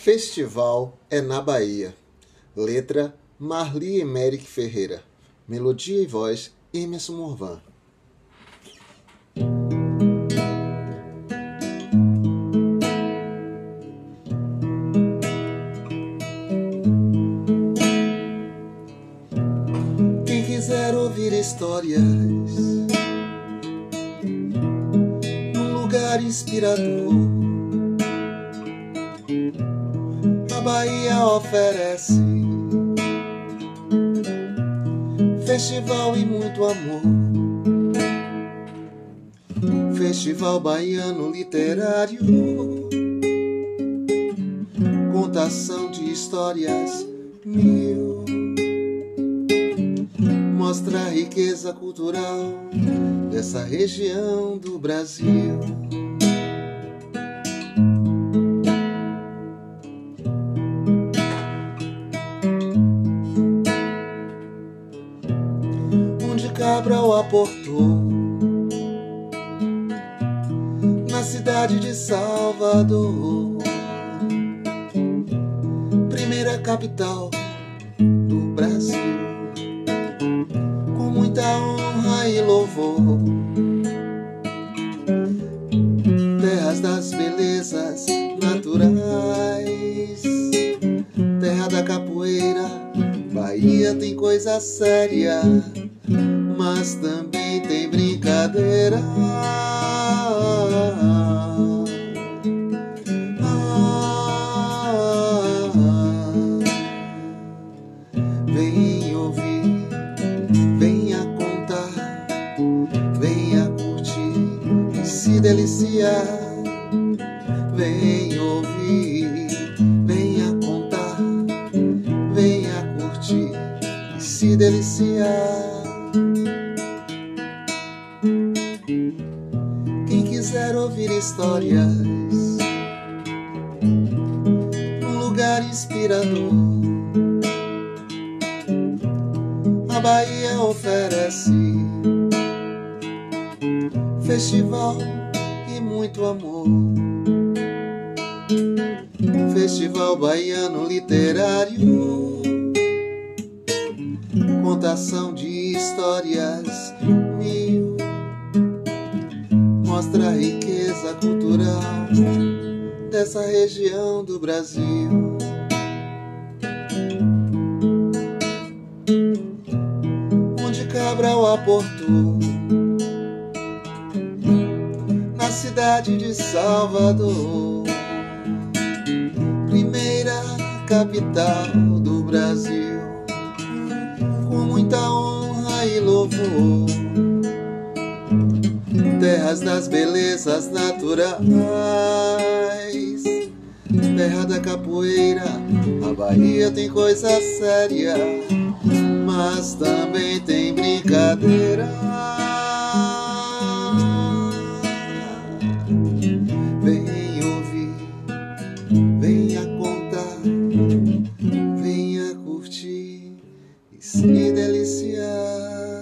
Festival é na Bahia. Letra Marli Emerick Ferreira. Melodia e voz Emerson Morvan. Quem quiser ouvir histórias num lugar inspirador Bahia oferece festival e muito amor. Festival Baiano Literário, contação de histórias mil. Mostra a riqueza cultural dessa região do Brasil. Aportou na cidade de Salvador, primeira capital do Brasil, com muita honra e louvor. Terras das belezas naturais, terra da capoeira, Bahia tem coisa séria mas também tem brincadeira. vem ouvir, venha contar, venha curtir e se deliciar. Vem ouvir, venha contar, venha curtir e se deliciar. Quiser ouvir histórias num lugar inspirador, a Bahia oferece festival e muito amor. Festival Baiano Literário, contação de histórias mil mostra a riqueza cultural dessa região do Brasil. Onde Cabral aportou na cidade de Salvador, primeira capital do Brasil, com muita honra e louvor terras das belezas naturais. Terra da capoeira, a Bahia tem coisa séria, mas também tem brincadeira. Venha ouvir, venha contar, venha curtir e se deliciar.